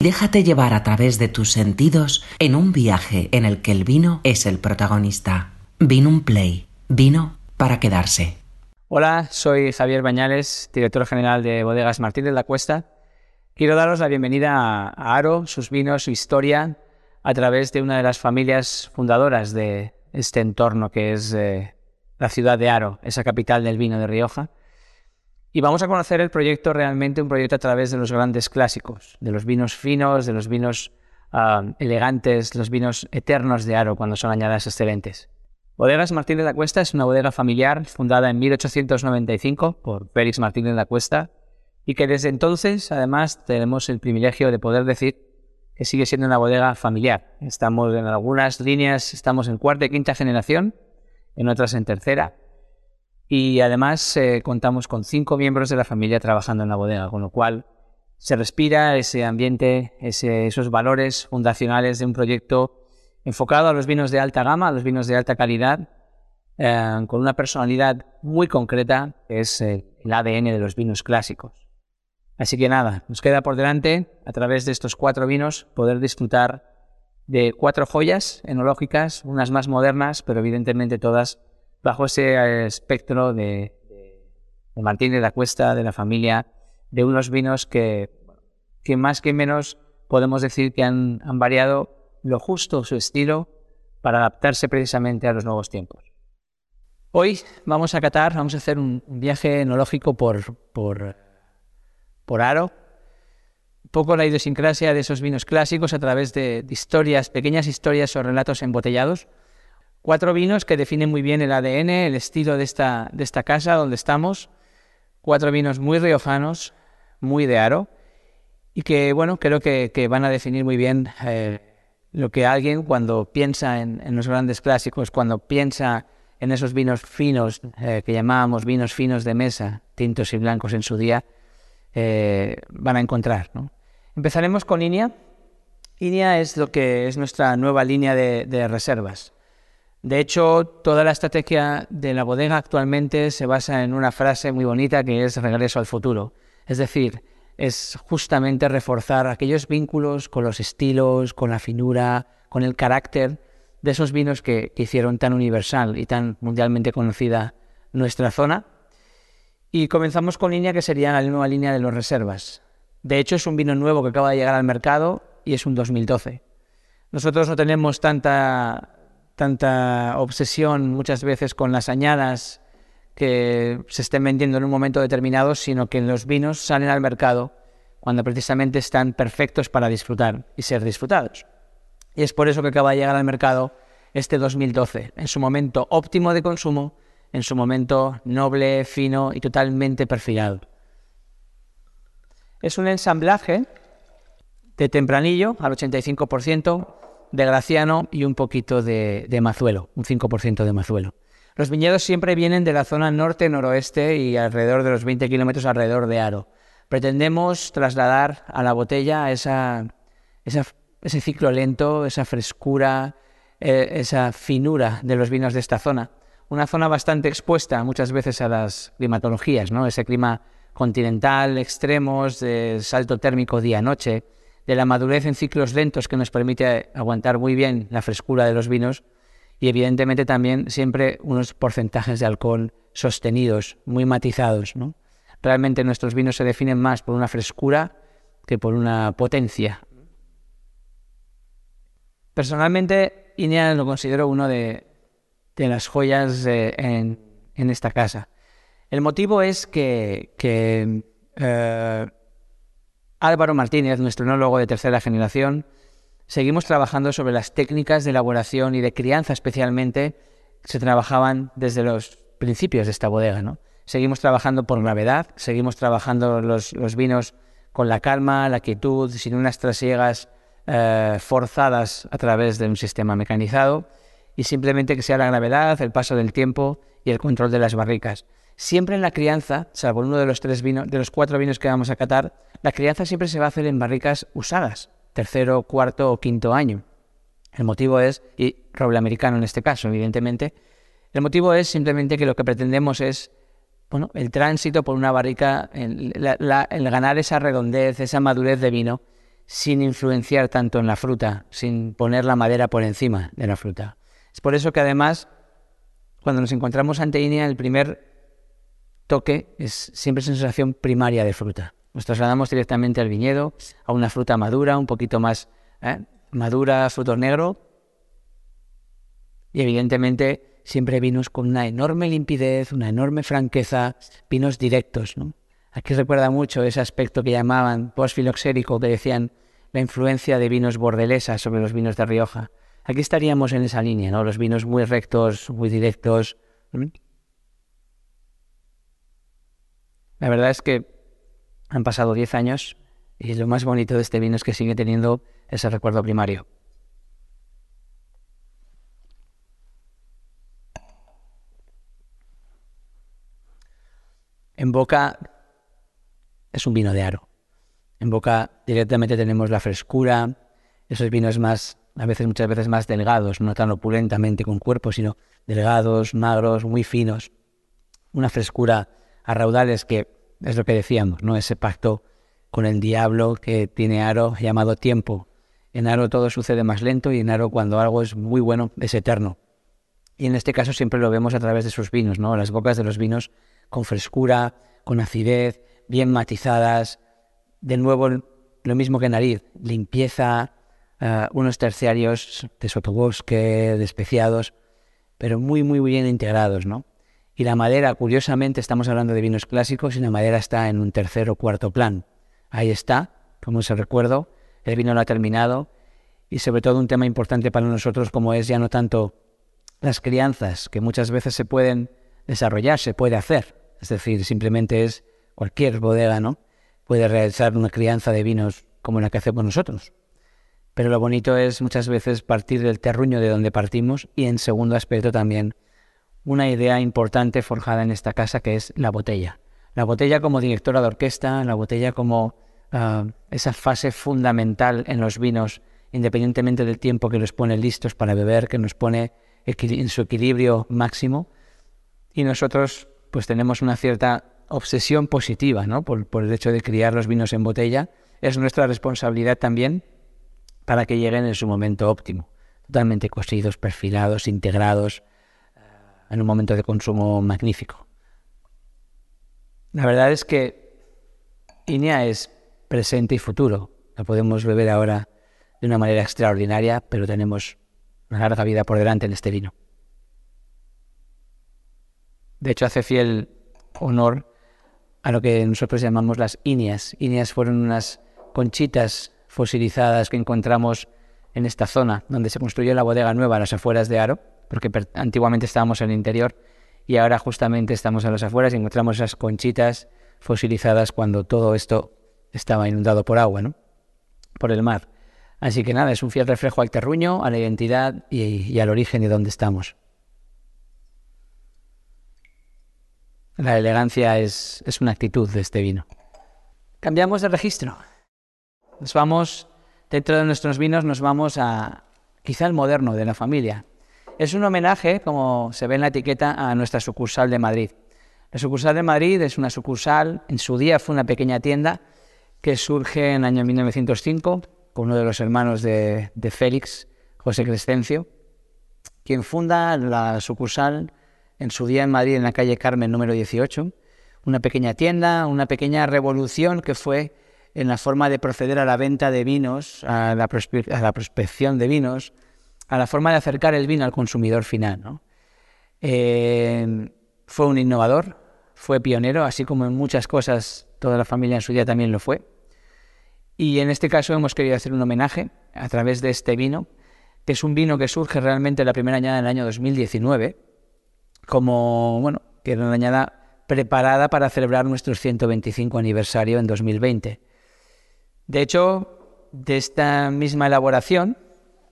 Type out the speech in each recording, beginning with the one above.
Déjate llevar a través de tus sentidos en un viaje en el que el vino es el protagonista. Vino un play. Vino para quedarse. Hola, soy Javier Bañales, director general de Bodegas Martín de la Cuesta. Quiero daros la bienvenida a Aro, sus vinos, su historia, a través de una de las familias fundadoras de este entorno que es eh, la ciudad de Aro, esa capital del vino de Rioja. Y vamos a conocer el proyecto realmente, un proyecto a través de los grandes clásicos, de los vinos finos, de los vinos ah, elegantes, los vinos eternos de Aro cuando son añadas excelentes. Bodegas Martínez de la Cuesta es una bodega familiar fundada en 1895 por Félix Martínez de la Cuesta y que desde entonces además tenemos el privilegio de poder decir que sigue siendo una bodega familiar. Estamos en algunas líneas, estamos en cuarta y quinta generación, en otras en tercera, y además eh, contamos con cinco miembros de la familia trabajando en la bodega, con lo cual se respira ese ambiente, esos valores fundacionales de un proyecto enfocado a los vinos de alta gama, a los vinos de alta calidad, eh, con una personalidad muy concreta, que es el ADN de los vinos clásicos. Así que nada, nos queda por delante, a través de estos cuatro vinos, poder disfrutar de cuatro joyas enológicas, unas más modernas, pero evidentemente todas bajo ese eh, espectro de, Martín de la Cuesta, de la familia, de unos vinos que, más que menos podemos decir que han, variado lo justo su estilo para adaptarse precisamente a los nuevos tiempos. Hoy vamos a catar, vamos a hacer un, viaje enológico por, por, por Aro, un poco la idiosincrasia de esos vinos clásicos a través de, de historias, pequeñas historias o relatos embotellados Cuatro vinos que definen muy bien el ADN, el estilo de esta, de esta casa donde estamos. Cuatro vinos muy riojanos, muy de aro, y que, bueno, creo que, van a definir muy bien eh, lo que alguien cuando piensa en, los grandes clásicos, cuando piensa en esos vinos finos eh, que llamábamos vinos finos de mesa, tintos y blancos en su día, eh, van a encontrar. Empezaremos con INIA. INIA es lo que es nuestra nueva línea de reservas. De hecho, toda la estrategia de la bodega actualmente se basa en una frase muy bonita que es regreso al futuro. Es decir, es justamente reforzar aquellos vínculos con los estilos, con la finura, con el carácter de esos vinos que, hicieron tan universal y tan mundialmente conocida nuestra zona. Y comenzamos con línea que sería la nueva línea de los reservas. De hecho, es un vino nuevo que acaba de llegar al mercado y es un 2012. Nosotros no tenemos tanta tanta obsesión muchas veces con las añadas que se estén vendiendo en un momento determinado, sino que los vinos salen al mercado cuando precisamente están perfectos para disfrutar y ser disfrutados. Y es por eso que acaba de llegar al mercado este 2012, en su momento óptimo de consumo, en su momento noble, fino y totalmente perfilado. Es un ensamblaje de tempranillo al 85%, de Graciano y un poquito de, Mazuelo, un 5% de Mazuelo. Los viñedos siempre vienen de la zona norte-noroeste y alrededor de los 20 kilómetros alrededor de Aro. Pretendemos trasladar a la botella esa, ese ciclo lento, esa frescura, eh, esa finura de los vinos de esta zona. Una zona bastante expuesta muchas veces a las climatologías, ¿no? ese clima continental, extremos, de salto térmico día-noche de la madurez en ciclos lentos que nos permite aguantar muy bien la frescura de los vinos y evidentemente también siempre unos porcentajes de alcohol sostenidos, muy matizados. ¿no? Realmente nuestros vinos se definen más por una frescura que por una potencia. Personalmente, INEA lo considero uno de, las joyas en, esta casa. El motivo es que, eh, Álvaro Martínez, nuestro enólogo de tercera generación, seguimos trabajando sobre las técnicas de elaboración y de crianza especialmente que se trabajaban desde los principios de esta bodega. ¿no? Seguimos trabajando por gravedad, seguimos trabajando los, vinos con la calma, la quietud, sin unas trasiegas eh, forzadas a través de un sistema mecanizado y simplemente que sea la gravedad, el paso del tiempo y el control de las barricas. Siempre en la crianza, salvo uno de los tres vinos, de los cuatro vinos que vamos a catar, la crianza siempre se va a hacer en barricas usadas, tercero, cuarto o quinto año. El motivo es, y roble americano en este caso, evidentemente, el motivo es simplemente que lo que pretendemos es bueno, el tránsito por una barrica, el, ganar esa redondez, esa madurez de vino, sin influenciar tanto en la fruta, sin poner la madera por encima de la fruta. Es por eso que además, cuando nos encontramos ante INEA, el primer toque es siempre sensación primaria de fruta. Nos trasladamos directamente al viñedo, a una fruta madura, un poquito más ¿eh? madura, fruto negro, y evidentemente siempre vinos con una enorme limpidez, una enorme franqueza, vinos directos. ¿no? Aquí recuerda mucho ese aspecto que llamaban postfiloxérico, que decían la influencia de vinos bordelesas sobre los vinos de Rioja. Aquí estaríamos en esa línea, ¿no? Los vinos muy rectos, muy directos. La verdad es que han pasado 10 años y lo más bonito de este vino es que sigue teniendo ese recuerdo primario. En boca es un vino de aro. En boca directamente tenemos la frescura, esos vinos más, a veces, muchas veces más delgados, no tan opulentamente con cuerpo, sino delgados, magros, muy finos. Una frescura a raudales que es lo que decíamos, ¿no? Ese pacto con el diablo que tiene Aro llamado tiempo. En Aro todo sucede más lento y en Aro cuando algo es muy bueno es eterno. Y en este caso siempre lo vemos a través de sus vinos, ¿no? Las bocas de los vinos con frescura, con acidez, bien matizadas. De nuevo, lo mismo que nariz, limpieza, eh, unos terciarios de sotobosque, despreciados, pero muy, muy bien integrados, ¿no? Y la madera, curiosamente, estamos hablando de vinos clásicos y la madera está en un tercer o cuarto plan. Ahí está, como se recuerdo, el vino lo ha terminado y sobre todo un tema importante para nosotros como es ya no tanto las crianzas, que muchas veces se pueden desarrollar, se puede hacer, es decir, simplemente es cualquier bodega, ¿no? Puede realizar una crianza de vinos como la que hacemos nosotros. Pero lo bonito es muchas veces partir del terruño de donde partimos y en segundo aspecto también una idea importante forjada en esta casa que es la botella. La botella como directora de orquesta, la botella como ah, esa fase fundamental en los vinos, independientemente del tiempo que los pone listos para beber, que nos pone en su equilibrio máximo. Y nosotros pues tenemos una cierta obsesión positiva ¿no? por, por el hecho de criar los vinos en botella. Es nuestra responsabilidad también para que lleguen en su momento óptimo, totalmente cosidos, perfilados, integrados, en un momento de consumo magnífico. La verdad es que INEA es presente y futuro. La podemos beber ahora de una manera extraordinaria, pero tenemos una larga vida por delante en este vino. De hecho, hace fiel honor a lo que nosotros llamamos las INEAs. INEAs fueron unas conchitas fosilizadas que encontramos en esta zona, donde se construyó la bodega nueva a las afueras de Aro, porque antiguamente estábamos en el interior y ahora justamente estamos a las afueras y encontramos esas conchitas fosilizadas cuando todo esto estaba inundado por agua, ¿no? Por el mar. Así que nada, es un fiel reflejo al terruño, a la identidad y, al origen de donde estamos. La elegancia es, es una actitud de este vino. Cambiamos de registro. Nos vamos, dentro de nuestros vinos, nos vamos a quizá el moderno de la familia, es un homenaje, como se ve en la etiqueta, a nuestra sucursal de Madrid. La sucursal de Madrid es una sucursal, en su día fue una pequeña tienda que surge en el año 1905 con uno de los hermanos de, Félix, José Crescencio, quien funda la sucursal en su día en Madrid, en la calle Carmen número 18, una pequeña tienda, una pequeña revolución que fue en la forma de proceder a la venta de vinos, a la prospección de vinos, a la forma de acercar el vino al consumidor final. Eh, fue un innovador, fue pionero, así como en muchas cosas toda la familia en su día también lo fue. Y en este caso hemos querido hacer un homenaje a través de este vino, que es un vino que surge realmente la primera añada en el año 2019, como, bueno, que era una añada preparada para celebrar nuestro 125 aniversario en 2020. De hecho, de esta misma elaboración,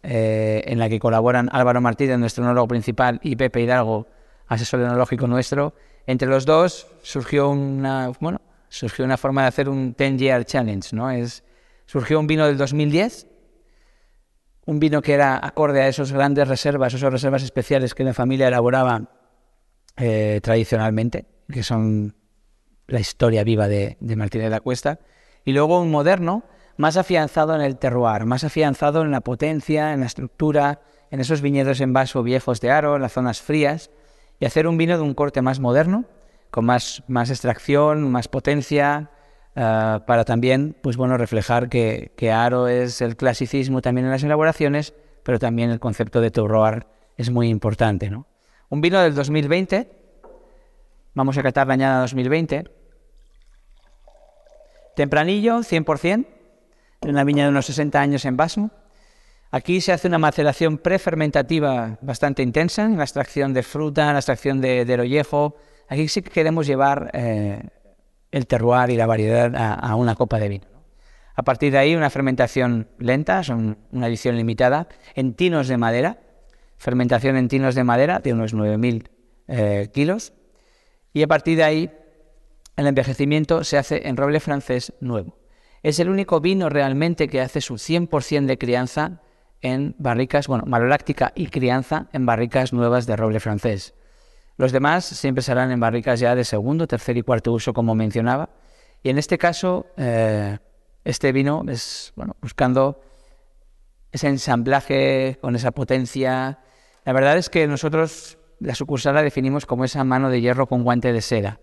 eh, en la que colaboran Álvaro Martínez, nuestro enólogo principal, y Pepe Hidalgo, asesor enológico nuestro. Entre los dos surgió una, bueno, surgió una forma de hacer un 10 Year Challenge, ¿no? Es, surgió un vino del 2010, un vino que era acorde a esas grandes reservas, esas reservas especiales que la familia elaboraba eh, tradicionalmente, que son la historia viva de, de Martínez de la Cuesta, y luego un moderno, más afianzado en el terroir, más afianzado en la potencia, en la estructura, en esos viñedos en vaso viejos de aro, en las zonas frías, y hacer un vino de un corte más moderno, con más, extracción, más potencia, eh, para también pues bueno, reflejar que, que, aro es el clasicismo también en las elaboraciones, pero también el concepto de terroir es muy importante. ¿no? Un vino del 2020, vamos a catar la añada 2020, tempranillo, 100%, en una viña de unos 60 años en vaso, Aquí se hace una maceración prefermentativa bastante intensa, en la extracción de fruta, la extracción de, del Aquí sí que queremos llevar eh, el terroir y la variedad a, una copa de vino. A partir de ahí, una fermentación lenta, son una edición limitada, en tinos de madera, fermentación en tinos de madera de unos 9.000 eh, kilos. Y a partir de ahí, el envejecimiento se hace en roble francés nuevo. Es el único vino realmente que hace su 100% de crianza en barricas, bueno, maloláctica y crianza en barricas nuevas de roble francés. Los demás siempre serán en barricas ya de segundo, tercer y cuarto uso, como mencionaba. Y en este caso, eh, este vino es, bueno, buscando ese ensamblaje con esa potencia. La verdad es que nosotros la sucursal la definimos como esa mano de hierro con guante de seda.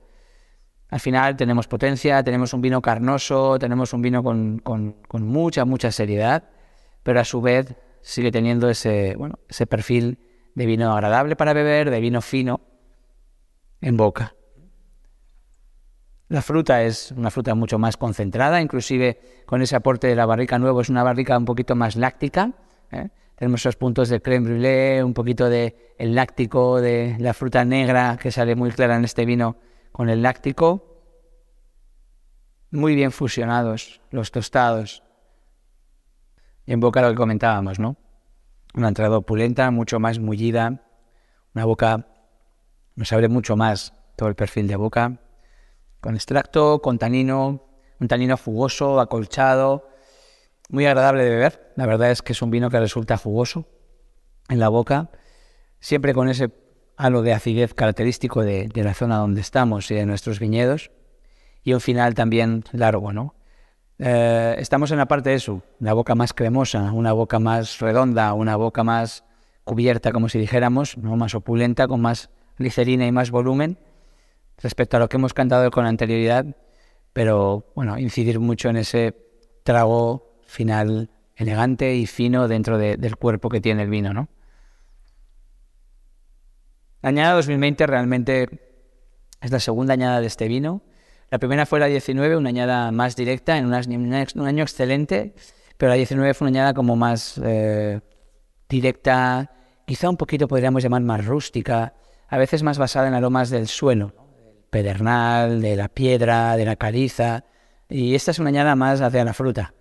Al final tenemos potencia, tenemos un vino carnoso, tenemos un vino con, mucha, mucha seriedad, pero a su vez sigue teniendo ese, bueno, ese perfil de vino agradable para beber, de vino fino en boca. La fruta es una fruta mucho más concentrada, inclusive con ese aporte de la barrica nuevo es una barrica un poquito más láctica. ¿eh? Tenemos esos puntos de creme brûlée, un poquito de el láctico, de la fruta negra que sale muy clara en este vino con el láctico. Muy bien fusionados los tostados. Y en boca lo que comentábamos, ¿no? Una entrada opulenta, mucho más mullida, una boca nos abre mucho más todo el perfil de boca, con extracto, con tanino, un tanino jugoso, acolchado, muy agradable de beber. La verdad es que es un vino que resulta jugoso en la boca, siempre con ese halo de acidez característico de, la zona donde estamos y de nuestros viñedos, y un final también largo, ¿no? Eh, estamos en la parte de eso, una boca más cremosa, una boca más redonda, una boca más cubierta, como si dijéramos, ¿no? más opulenta, con más glicerina y más volumen respecto a lo que hemos cantado con anterioridad, pero bueno, incidir mucho en ese trago final elegante y fino dentro del cuerpo que tiene el vino, ¿no? La añada 2020 realmente es la segunda añada de este vino. La primera fue la 19, una añada más directa, en un año excelente, pero la 19 fue una añada como más eh, directa, quizá un poquito podríamos llamar más rústica, a veces más basada en aromas del suelo, pedernal, de la piedra, de la caliza, y esta es una añada más hacia la fruta.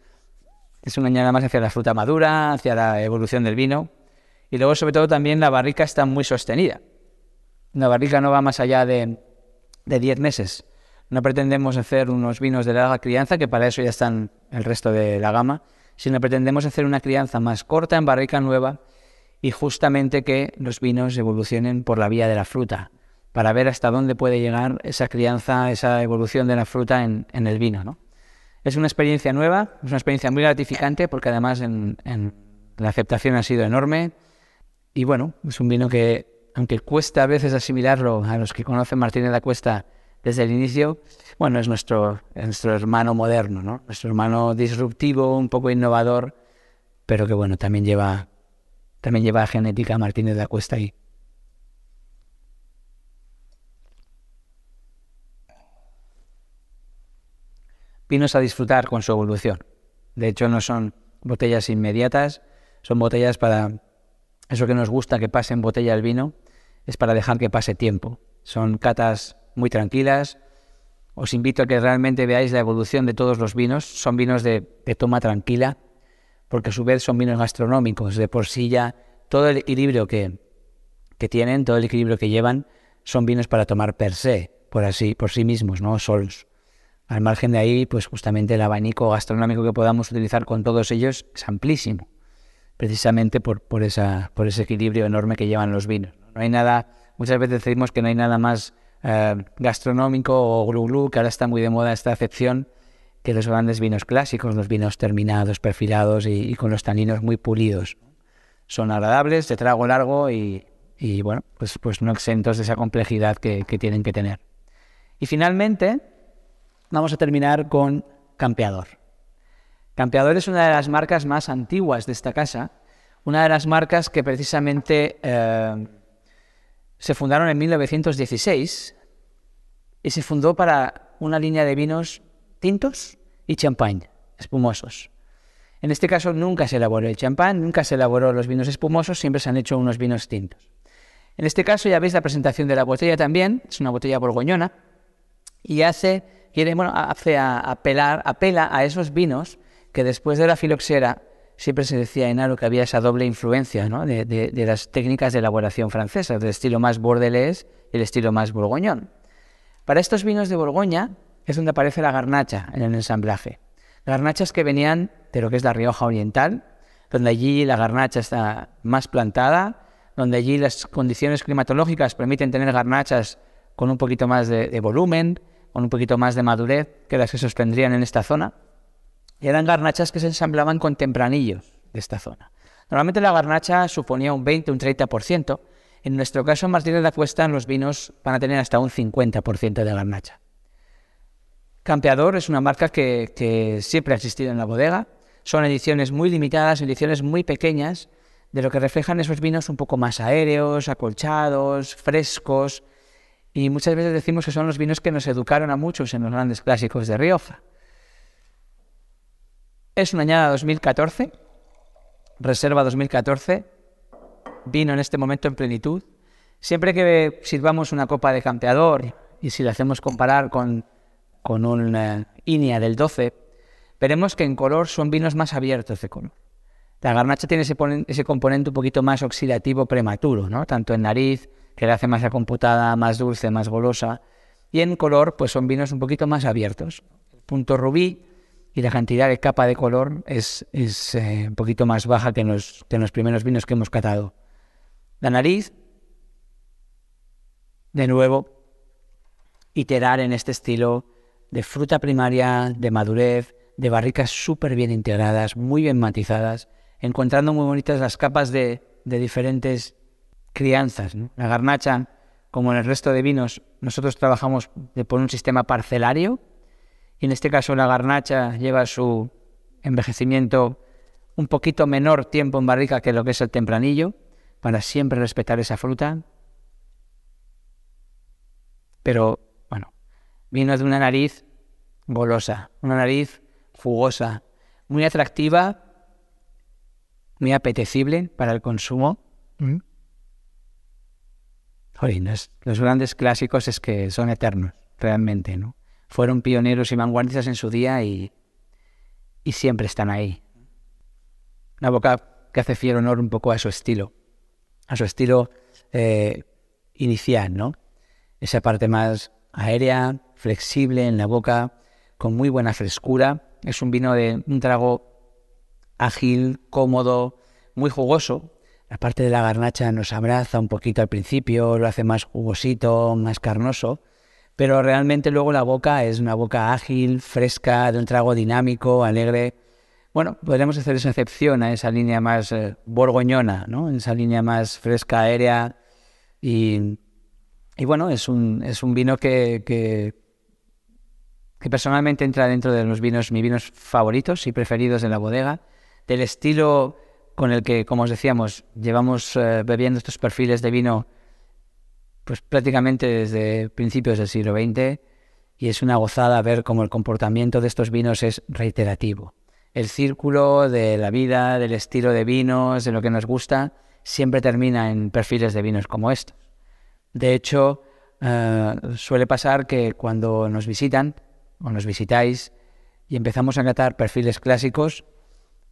Es una añada más hacia la fruta madura, hacia la evolución del vino, y luego sobre todo también la barrica está muy sostenida. La barrica no va más allá de, de 10 meses no pretendemos hacer unos vinos de larga crianza, que para eso ya están el resto de la gama, sino pretendemos hacer una crianza más corta en barrica nueva y justamente que los vinos evolucionen por la vía de la fruta, para ver hasta dónde puede llegar esa crianza, esa evolución de la fruta en, el vino. ¿no? Es una experiencia nueva, es una experiencia muy gratificante porque además en, la aceptación ha sido enorme y bueno, es un vino que, aunque cuesta a veces asimilarlo a los que conocen Martínez de la Cuesta, desde el inicio, bueno, es nuestro, nuestro hermano moderno, ¿no? Nuestro hermano disruptivo, un poco innovador, pero que bueno, también lleva, también lleva genética Martínez de la Cuesta ahí. Vinos a disfrutar con su evolución. De hecho, no son botellas inmediatas, son botellas para eso que nos gusta que pase en botella el vino, es para dejar que pase tiempo. Son catas muy tranquilas. Os invito a que realmente veáis la evolución de todos los vinos. Son vinos de, toma tranquila, porque a su vez son vinos gastronómicos. De por sí ya todo el equilibrio que, que tienen, todo el equilibrio que llevan, son vinos para tomar per se, por así, por sí mismos, no solos. Al margen de ahí, pues justamente el abanico gastronómico que podamos utilizar con todos ellos es amplísimo, precisamente por, por, por ese equilibrio enorme que llevan los vinos. No hay nada, muchas veces decimos que no hay nada más eh, gastronómico o glu, glu que ahora está muy de moda esta acepción, que los grandes vinos clásicos, los vinos terminados, perfilados y, con los taninos muy pulidos. Son agradables, de trago largo y, bueno, pues, pues no exentos de esa complejidad que, tienen que tener. Y finalmente, vamos a terminar con Campeador. Campeador es una de las marcas más antiguas de esta casa, una de las marcas que precisamente eh, se fundaron en 1916 y se fundó para una línea de vinos tintos y champagne, espumosos. En este caso nunca se elaboró el champán, nunca se elaboró los vinos espumosos, siempre se han hecho unos vinos tintos. En este caso ya veis la presentación de la botella también, es una botella borgoñona y hace, quiere, hace a, apelar, apela a esos vinos que después de la filoxera siempre se decía en Aro que había esa doble influencia de, las técnicas de elaboración francesas, del estilo más bordelés y el estilo más borgoñón. Para estos vinos de Borgoña es donde aparece la garnacha en el ensamblaje. Garnachas que venían de lo que es la Rioja Oriental, donde allí la garnacha está más plantada, donde allí las condiciones climatológicas permiten tener garnachas con un poquito más de volumen, con un poquito más de madurez que las que sostendrían en esta zona. Eran garnachas que se ensamblaban con tempranillos de esta zona. Normalmente la garnacha suponía un 20, un 30%. En nuestro caso, Martínez de la Cuesta, los vinos van a tener hasta un 50% de garnacha. Campeador es una marca que, que, siempre ha existido en la bodega. Son ediciones muy limitadas, ediciones muy pequeñas, de lo que reflejan esos vinos un poco más aéreos, acolchados, frescos. Y muchas veces decimos que son los vinos que nos educaron a muchos en los grandes clásicos de Rioja. Es una añada 2014, reserva 2014, vino en este momento en plenitud. Siempre que sirvamos una copa de campeador y si la hacemos comparar con, con un INIA del 12, veremos que en color son vinos más abiertos de color. La garnacha tiene ese, componente un poquito más oxidativo prematuro, ¿no? tanto en nariz, que le hace más computada, más dulce, más golosa, y en color pues son vinos un poquito más abiertos. Punto rubí y la cantidad de capa de color es, eh, un poquito más baja que en, los, que los primeros vinos que hemos catado. La nariz, de nuevo, iterar en este estilo de fruta primaria, de madurez, de barricas súper bien integradas, muy bien matizadas, encontrando muy bonitas las capas de, de diferentes crianzas. La garnacha, como en el resto de vinos, nosotros trabajamos por un sistema parcelario, y en este caso la garnacha lleva su envejecimiento un poquito menor tiempo en barrica que lo que es el tempranillo, para siempre respetar esa fruta. Pero bueno, vino de una nariz golosa, una nariz jugosa, muy atractiva, muy apetecible para el consumo. Mm. los grandes clásicos es que son eternos, realmente, ¿no? Fueron pioneros y vanguardistas en su día y, y siempre están ahí. Una boca que hace fiel honor un poco a su estilo, a su estilo eh, inicial, ¿no? Esa parte más aérea, flexible en la boca, con muy buena frescura. Es un vino de un trago ágil, cómodo, muy jugoso. La parte de la garnacha nos abraza un poquito al principio, lo hace más jugosito, más carnoso pero realmente luego la boca es una boca ágil, fresca, de un trago dinámico, alegre. Bueno, podríamos hacer esa excepción a esa línea más eh, borgoñona, ¿no? Esa línea más fresca, aérea. Y, bueno, es un, es un vino que, que, personalmente entra dentro de los vinos, mis vinos favoritos y preferidos de la bodega, del estilo con el que, como os decíamos, llevamos eh, bebiendo estos perfiles de vino pues prácticamente desde principios del siglo XX y es una gozada ver cómo el comportamiento de estos vinos es reiterativo. El círculo de la vida, del estilo de vinos, de lo que nos gusta, siempre termina en perfiles de vinos como estos. De hecho, eh, suele pasar que cuando nos visitan o nos visitáis y empezamos a catar perfiles clásicos,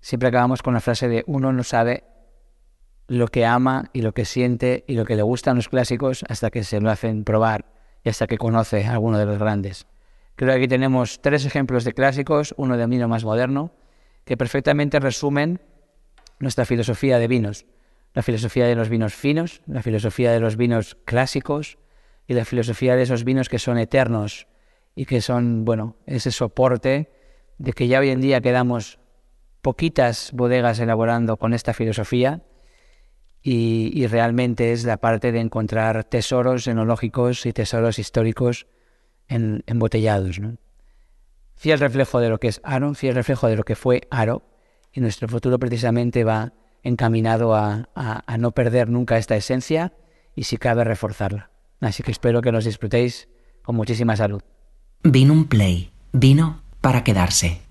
siempre acabamos con la frase de uno no sabe lo que ama y lo que siente y lo que le gustan los clásicos hasta que se lo hacen probar y hasta que conoce a alguno de los grandes. Creo que aquí tenemos tres ejemplos de clásicos, uno de vino más moderno, que perfectamente resumen nuestra filosofía de vinos. La filosofía de los vinos finos, la filosofía de los vinos clásicos y la filosofía de esos vinos que son eternos y que son, bueno, ese soporte de que ya hoy en día quedamos poquitas bodegas elaborando con esta filosofía y, realmente es la parte de encontrar tesoros enológicos y tesoros históricos en, embotellados. Fiel reflejo de lo que es Aro, fiel reflejo de lo que fue Aro, y nuestro futuro precisamente va encaminado a, a no perder nunca esta esencia y si cabe reforzarla. Así que espero que nos disfrutéis con muchísima salud. Vino un play, vino para quedarse.